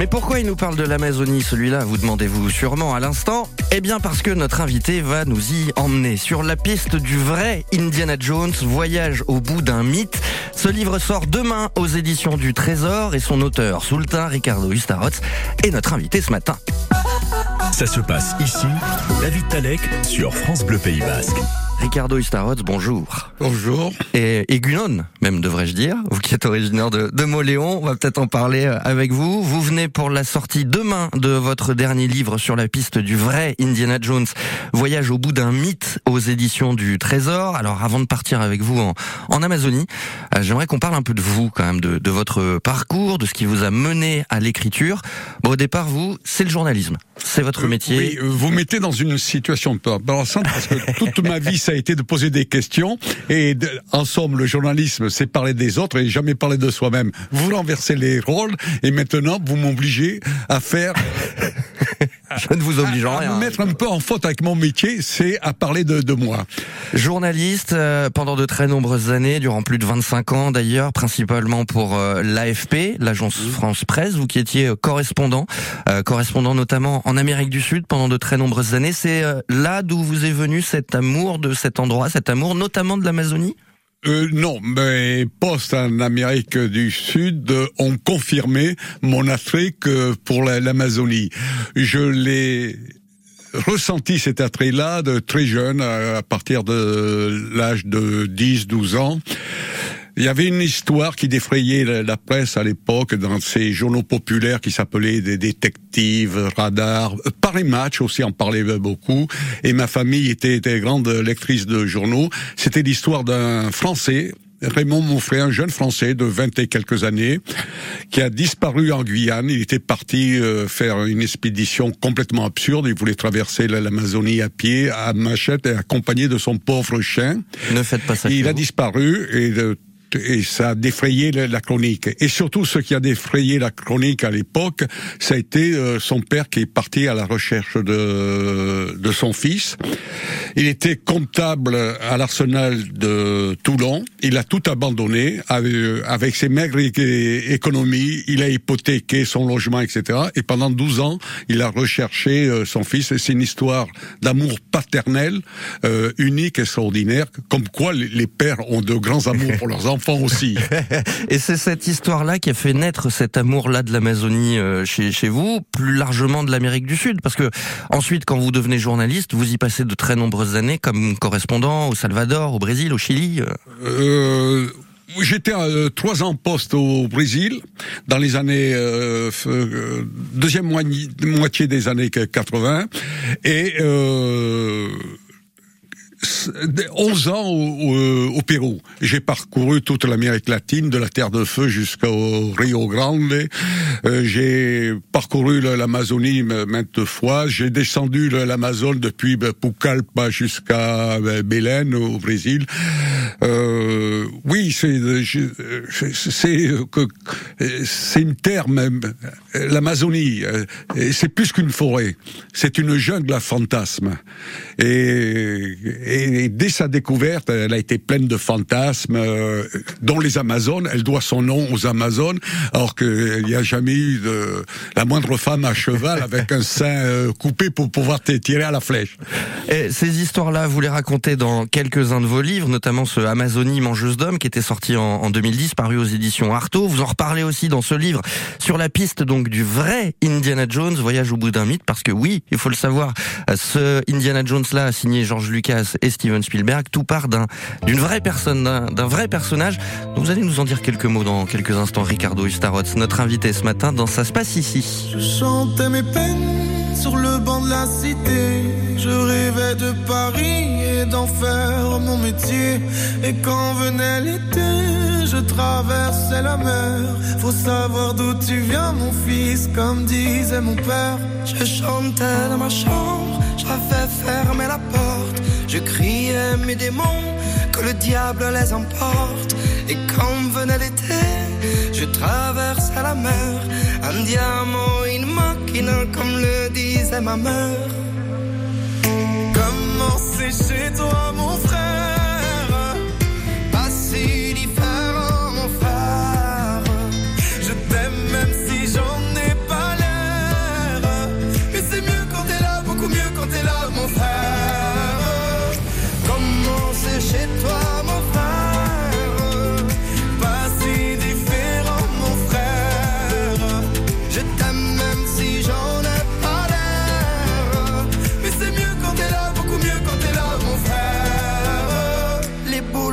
Mais pourquoi il nous parle de l'Amazonie, celui-là, vous demandez-vous sûrement à l'instant? Eh bien parce que notre invité va nous y emmener sur la piste du vrai Indiana Jones, voyage au bout d'un mythe. Ce livre sort demain aux éditions du Trésor et son auteur, Sultan Ricardo Ustarots, est notre invité ce matin. Ça se passe ici, David Talek sur France Bleu Pays Basque. Ricardo Ustarots, bonjour. Bonjour. Et Egunon, même devrais-je dire, vous qui êtes originaire de, de Moléon, on va peut-être en parler euh, avec vous. Vous venez pour la sortie demain de votre dernier livre sur la piste du vrai Indiana Jones, Voyage au bout d'un mythe aux éditions du Trésor. Alors avant de partir avec vous en, en Amazonie, euh, j'aimerais qu'on parle un peu de vous quand même, de, de votre parcours, de ce qui vous a mené à l'écriture. Bon, au départ, vous, c'est le journalisme, c'est votre métier. Oui, euh, vous mettez dans une situation embarrassante parce que toute ma vie, ça a été de poser des questions. Et de- en somme, le journalisme, c'est parler des autres et jamais parler de soi-même. Vous renversez les rôles et maintenant, vous m'obligez à faire, Je ne vous oblige en à rien. me mettre un peu en faute avec mon métier, c'est à parler de, de moi. Journaliste euh, pendant de très nombreuses années, durant plus de 25 ans d'ailleurs, principalement pour euh, l'AFP, l'agence France Presse, vous qui étiez euh, correspondant, euh, correspondant notamment en Amérique du Sud pendant de très nombreuses années. C'est euh, là d'où vous est venu cet amour de cet endroit, cet amour notamment de l'Amazonie? Euh, non, mes postes en Amérique du Sud euh, ont confirmé mon attrait que pour la- l'Amazonie. Je l'ai ressenti cet attrait-là de très jeune, à partir de l'âge de 10-12 ans. Il y avait une histoire qui défrayait la, la presse à l'époque dans ces journaux populaires qui s'appelaient des détectives, radars. Paris Match aussi en parlait beaucoup. Et ma famille était, était grande lectrice de journaux. C'était l'histoire d'un Français Raymond Monfray, un jeune Français de 20 et quelques années, qui a disparu en Guyane. Il était parti euh, faire une expédition complètement absurde. Il voulait traverser la- l'Amazonie à pied, à machette et accompagné de son pauvre chien. Ne faites pas ça. Il a vous. disparu et, de- et ça a défrayé la, chronique. Et surtout, ce qui a défrayé la chronique à l'époque, ça a été euh, son père qui est parti à la recherche de, de son fils. Il était comptable à l'arsenal de Toulon. Il a tout abandonné avec, avec ses maigres économies. Il a hypothéqué son logement, etc. Et pendant 12 ans, il a recherché euh, son fils. Et c'est une histoire d'amour paternel euh, unique, extraordinaire. Comme quoi, les pères ont de grands amours pour leurs enfants aussi. Et c'est cette histoire-là qui a fait naître cet amour-là de l'Amazonie euh, chez, chez vous, plus largement de l'Amérique du Sud, parce que ensuite, quand vous devenez journaliste, vous y passez de très nombreuses années comme correspondant au Salvador, au Brésil, au Chili. euh. Euh, J'étais euh, trois ans poste au Brésil dans les années euh, euh, deuxième moitié, des années 80 et euh, 11 ans au, au- au Pérou. J'ai parcouru toute l'Amérique latine, de la Terre de Feu jusqu'au Rio Grande. Euh, j'ai parcouru l'Amazonie maintes fois. J'ai descendu l'Amazone depuis Pucallpa jusqu'à ben, Belém au Brésil. Euh, oui, c'est c'est une terre même. L'Amazonie, euh, c'est plus qu'une forêt. C'est une jungle à fantasmes. Et dès sa découverte, elle a été pleine de fantasmes, euh, dont les Amazones. Elle doit son nom aux Amazones, alors qu'il n'y a jamais eu de, la moindre femme à cheval avec un sein euh, coupé pour pouvoir tirer à la flèche. Et ces histoires-là, vous les racontez dans quelques-uns de vos livres, notamment ce Amazonie mangeuse d'hommes qui était sorti en, en 2010, paru aux éditions Artaud. Vous en reparlez aussi dans ce livre sur la piste donc du vrai Indiana Jones, Voyage au bout d'un mythe, parce que oui, il faut le savoir, euh, ce Indiana Jones-là, signé George Lucas et Steven Spielberg, tout part d'un d'une vraie personne, d'un d'un vrai personnage. Donc vous allez nous en dire quelques mots dans quelques instants, Ricardo Ustarots, notre invité ce matin dans Ça se passe ici. Je chantais mes peines sur le banc de la cité. Je rêvais de Paris et d'en faire mon métier. Et quand venait l'été, je traversais la mer. Faut savoir d'où tu viens, mon fils, comme disait mon père. Je chantais dans ma chambre, j'avais fermé la porte. Je criais mes démons, que le diable les emporte. Et quand venait l'été, je traversais la mer. Un diamant, une machine, comme le disait ma mère. Comment c'est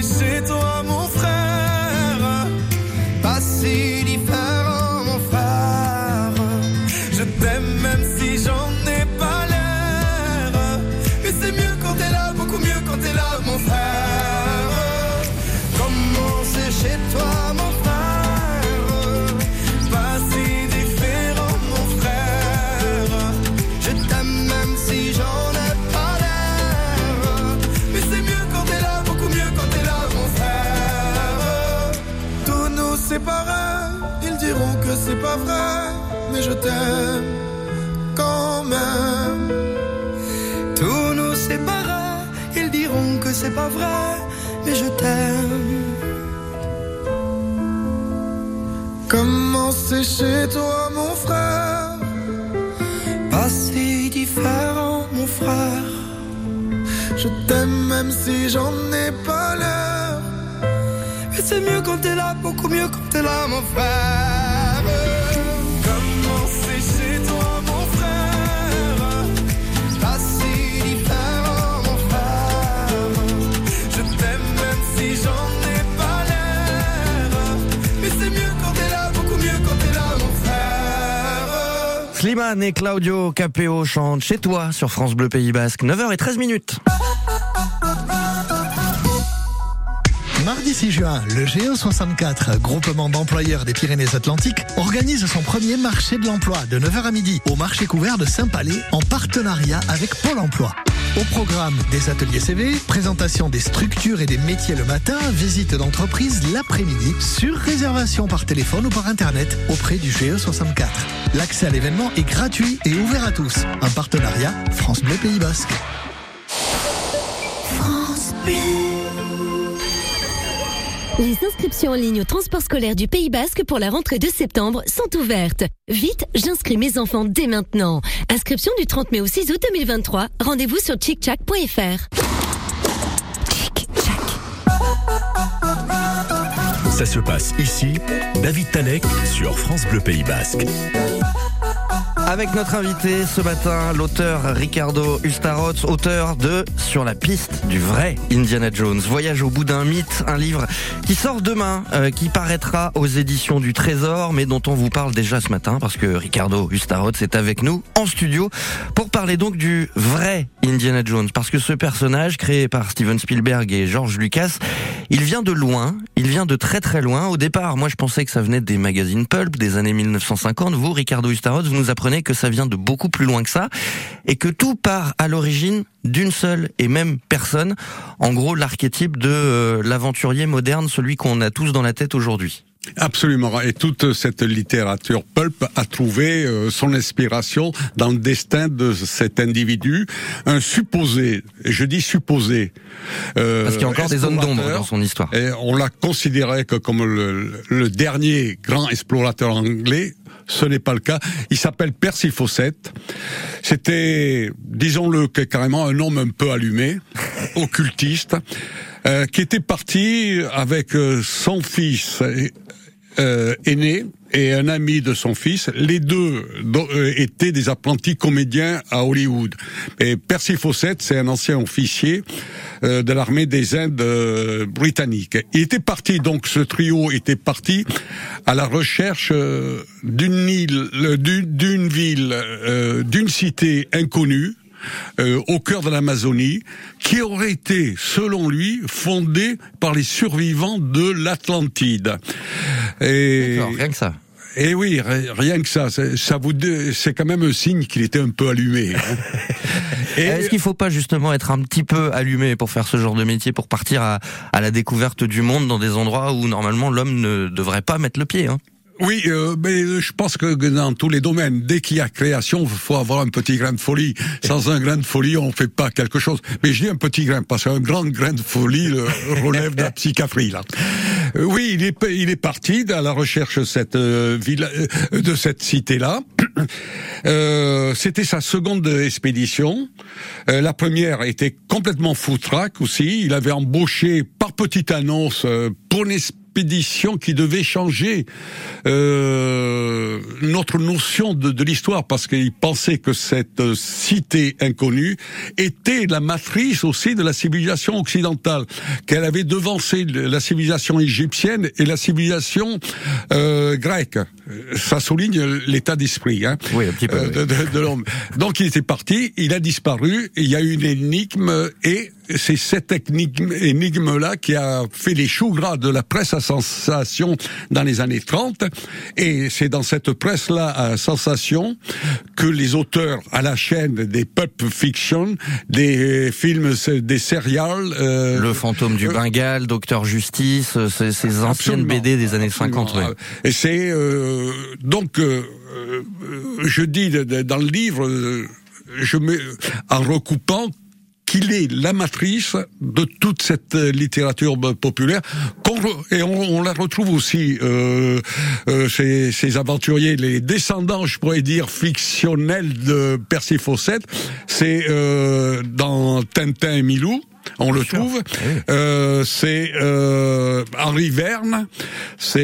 comment c'est Ils diront que c'est pas vrai, mais je t'aime quand même. Tous nous séparés, ils diront que c'est pas vrai, mais je t'aime. Comment c'est chez toi, mon frère Pas si différent, mon frère. Je t'aime même si j'en ai pas l'air. C'est mieux quand t'es là, beaucoup mieux quand t'es là, mon frère. Comment c'est chez toi, mon frère? Pas si différent, mon frère. Je t'aime même si j'en ai pas l'air. Mais c'est mieux quand t'es là, beaucoup mieux quand t'es là, mon frère. Slimane et Claudio Capéo chantent chez toi sur France Bleu Pays Basque, 9h13 minutes. 6 juin, le GE64, groupement d'employeurs des Pyrénées-Atlantiques, organise son premier marché de l'emploi de 9h à midi au marché couvert de Saint-Palais en partenariat avec Pôle emploi. Au programme des ateliers CV, présentation des structures et des métiers le matin, visite d'entreprise l'après-midi, sur réservation par téléphone ou par internet auprès du GE64. L'accès à l'événement est gratuit et ouvert à tous. Un partenariat France Bleu Pays Basque. Les inscriptions en ligne au transport scolaire du Pays Basque pour la rentrée de septembre sont ouvertes. Vite, j'inscris mes enfants dès maintenant. Inscription du 30 mai au 6 août 2023. Rendez-vous sur chickchack.fr. Ça se passe ici. David Talek sur France Bleu Pays Basque. Avec notre invité ce matin, l'auteur Ricardo Ustaroz, auteur de Sur la piste du vrai Indiana Jones. Voyage au bout d'un mythe, un livre qui sort demain, euh, qui paraîtra aux éditions du Trésor, mais dont on vous parle déjà ce matin parce que Ricardo Ustaroz est avec nous en studio pour parler donc du vrai Indiana Jones. Parce que ce personnage créé par Steven Spielberg et George Lucas, il vient de loin, il vient de très très loin. Au départ, moi je pensais que ça venait des magazines Pulp des années 1950. Vous, Ricardo Ustaroz, vous nous apprenez que ça vient de beaucoup plus loin que ça et que tout part à l'origine d'une seule et même personne. En gros, l'archétype de euh, l'aventurier moderne, celui qu'on a tous dans la tête aujourd'hui. Absolument. Et toute cette littérature pulp a trouvé euh, son inspiration dans le destin de cet individu, un supposé, et je dis supposé. euh, Parce qu'il y a encore des zones d'ombre dans son histoire. Et on l'a considéré que comme le, le dernier grand explorateur anglais. Ce n'est pas le cas. Il s'appelle Percy Fawcett. C'était, disons-le, carrément un homme un peu allumé, occultiste, euh, qui était parti avec euh, son fils euh, aîné et un ami de son fils. Les deux euh, étaient des apprentis comédiens à Hollywood. Et Percy Fawcett, c'est un ancien officier euh, de l'armée des Indes euh, britanniques. Il était parti, donc ce trio était parti à la recherche d'une île, d'une ville, d'une cité inconnue. Euh, au cœur de l'Amazonie, qui aurait été, selon lui, fondée par les survivants de l'Atlantide. Et, D'accord, rien que ça. et oui, ri- rien que ça, c'est- ça vous, c'est quand même un signe qu'il était un peu allumé. hein. Et- Est-ce qu'il faut pas justement être un petit peu allumé pour faire ce genre de métier, pour partir à, à la découverte du monde dans des endroits où normalement l'homme ne devrait pas mettre le pied hein? Oui, euh, mais je pense que dans tous les domaines, dès qu'il y a création, il faut avoir un petit grain de folie. Sans un grain de folie, on ne fait pas quelque chose. Mais je dis un petit grain, parce qu'un grand grain de folie le relève de la psychiatrie, là. Euh, oui, il est, il est parti à la recherche de cette euh, ville, euh, de cette cité-là. Euh, C'était sa seconde expédition. Euh, la première était complètement foutraque aussi. Il avait embauché par petite annonce euh, pour une expédition qui devait changer euh, notre notion de, l'histoire parce qu'il pensait que cette euh, cité inconnue était la matrice aussi de la civilisation occidentale, qu'elle avait devancé la civilisation égyptienne et la civilisation euh, grecque. Euh, Ça souligne l'état d'esprit hein, Oui, un petit peu. euh, de, de- de l'homme. Donc il était parti, il a disparu, il y a eu une énigme et c'est cette énigme- énigme-là qui a fait les choux gras de la presse à sensation dans les années 30. Et c'est dans cette presse-là à sensation que les auteurs à la chaîne des pulp fiction, des films, des serials, euh, Le fantôme du euh, Bengale, Docteur Justice, euh, ces, ces anciennes. BD des années Absolument. 50. oui. Et c'est euh, donc euh, euh, je dis dans le livre, euh, je mets en recoupant qu'il est la matrice de toute cette euh, littérature b- populaire, et on, on la retrouve aussi euh, euh, chez ces aventuriers, les descendants, je pourrais dire, fictionnels de Percy Fawcett. C'est euh, dans Tintin et Milou. On le trouve. Euh, c'est euh, Henri Verne. C'est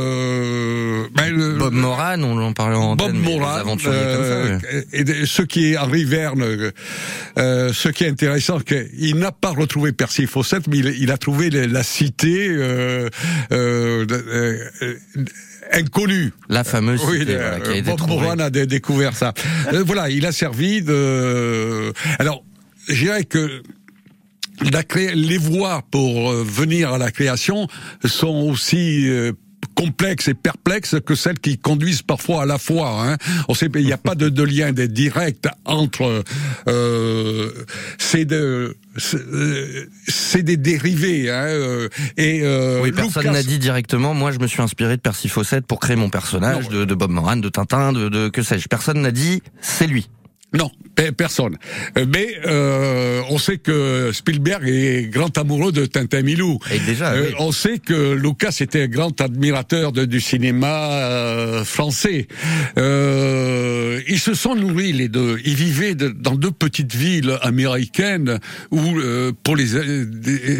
euh, ben, le- Bob Moran, on en parlait en Bob Moran, euh, comme ça. oui. et ce qui est Henri Verne, euh, euh, ce qui est intéressant, qu'il n'a pas retrouvé Percy Fawcett, mais il, il a trouvé la, la cité euh, euh, euh, euh, inconnue. La fameuse Oui, cité voilà, qui a été Bob. Moran a dé- découvert ça. Euh, voilà, il a servi de. Alors, je dirais que la cré- les voies pour euh, venir à la création sont aussi euh, complexes et perplexes que celles qui conduisent parfois à la foi. Hein. On sait il n'y a pas de, de lien direct entre euh, c'est de c'est euh, c'est des dérivés hein, et euh, Oui, personne Lucas- n'a dit directement. Moi, je me suis inspiré de Percy Fawcett pour créer mon personnage, de, de Bob Moran, de Tintin, de, de que sais-je. Personne n'a dit c'est lui. Non, pe- personne. Mais euh, on sait que Spielberg est grand amoureux de Tintin Milou. Et déjà, Euh, oui. On sait que Lucas était un grand admirateur de- du cinéma euh, français. Euh, ils se sont nourris les deux. Ils vivaient de- dans deux petites villes américaines où euh, pour les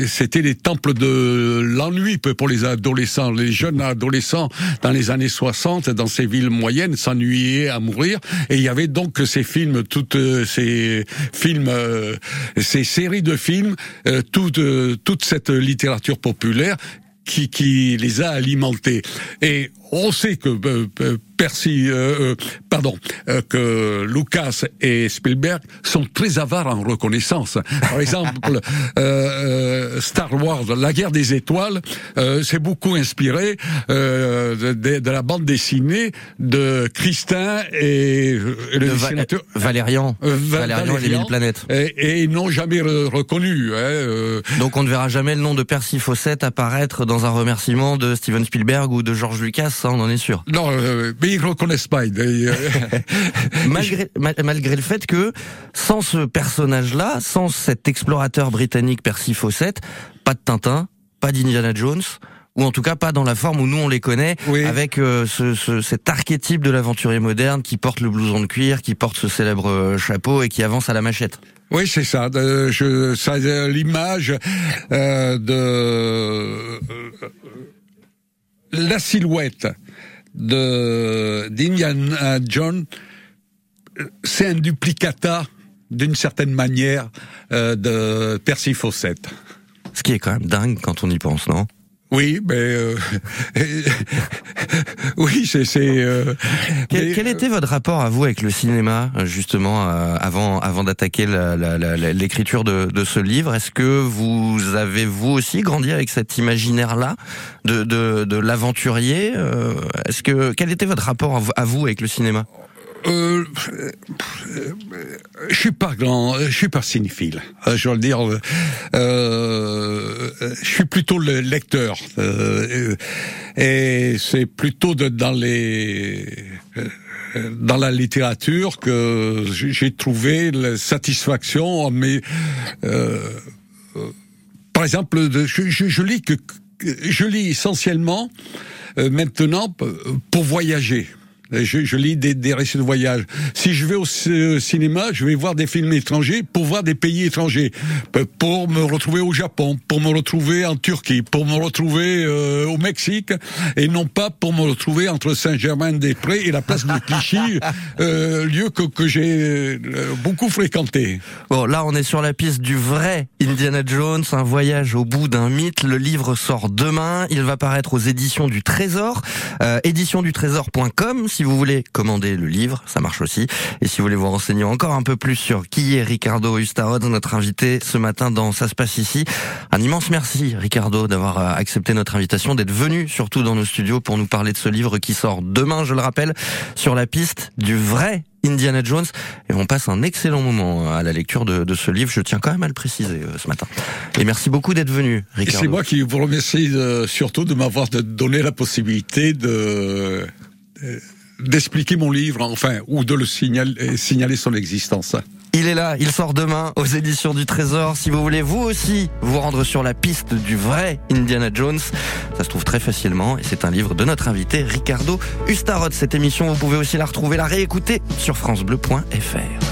c'était les temples de l'ennui pour les adolescents, les jeunes adolescents dans les années 60 dans ces villes moyennes s'ennuyaient à mourir et il y avait donc ces films toutes euh, ces films euh, ces séries de films euh, toute toute cette littérature populaire qui, qui les a alimentés. Et on sait que euh, euh, Percy, euh, euh, pardon, euh, que Lucas et Spielberg sont très avares en reconnaissance. Par exemple, euh, Star Wars, la guerre des étoiles, euh, s'est beaucoup inspiré euh, de, de- la bande dessinée de Christin et, et le De dessinateur. Valérian. Va- Valérian et les mille planètes. Et, et ils n'ont jamais re- reconnu. Hein, euh, Donc on ne verra jamais le nom de Percy Fawcett apparaître dans un remerciement de Steven Spielberg ou de George Lucas, ça on en est sûr. non, euh, mais ils reconnaissent pas. Ils- euh, malgré, ma- malgré le fait que sans ce personnage-là, sans cet explorateur britannique Percy Fawcett, pas de Tintin, pas d'Indiana Jones, ou en tout cas pas dans la forme où nous on les connaît, Oui. avec euh, ce, ce- cet archétype de l'aventurier moderne qui porte le blouson de cuir, qui porte ce célèbre euh, chapeau et qui avance à la machette. Oui, c'est ça. de- je, ça euh, l'image euh, de euh, la silhouette de d'Indiana John. euh, C'est un duplicata d'une certaine manière euh, de Percy Fawcett. Ce qui est quand même dingue quand on y pense, non? Oui, mais euh, oui, c'est euh, Quel, était votre rapport à vous avec le cinéma, euh, justement, euh, avant, avant d'attaquer l'écriture de, de ce livre? Est-ce que vous avez, vous aussi, grandi avec cet imaginaire-là de, de, de l'aventurier euh, Est-ce que Quel était votre rapport à vous- à vous avec le cinéma? Euh, euh, je suis pas grand, je suis pas cinéphile. Euh, Je veux le dire. Je suis plutôt le lecteur et c'est plutôt de, dans les dans la littérature que j'ai trouvé la satisfaction mais par exemple je, je, lis que je lis essentiellement maintenant pour voyager je, je lis des, des, récits de voyage. Si je vais au cinéma, je vais voir des films étrangers pour voir des pays étrangers, pour me retrouver au Japon, pour me retrouver en Turquie, pour me retrouver euh, au Mexique, et non pas pour me retrouver entre Saint-Germain-des-Prés et la place de Clichy, euh, lieu que, que j'ai euh, beaucoup fréquenté. Bon, là, on est sur la piste du vrai Indiana Jones, un voyage au bout d'un mythe. Le livre sort demain. Il va paraître aux éditions du Trésor, euh, éditiondutrésor.com si vous voulez commander le livre, ça marche aussi. Et si vous voulez vous renseigner encore un peu plus sur qui est Ricardo Ustarod, notre invité ce matin dans Ça se passe ici, un immense merci Ricardo d'avoir euh, accepté notre invitation, d'être venu surtout dans nos studios pour nous parler de ce livre qui sort demain, je le rappelle, sur la piste du vrai Indiana Jones. Et on passe un excellent moment à la lecture de, de, ce livre. Je tiens quand même à le préciser euh, ce matin. Et merci beaucoup d'être venu, Ricardo. C'est moi qui vous remercie de, surtout de m'avoir donné la possibilité de, de d'expliquer mon livre, enfin, ou de le signaler, signaler son existence. Il est là, il sort demain aux éditions du Trésor. Si vous voulez vous aussi vous rendre sur la piste du vrai Indiana Jones, ça se trouve très facilement et c'est un livre de notre invité Ricardo Ustarot. Cette émission, vous pouvez aussi la retrouver, la réécouter sur francebleu.fr.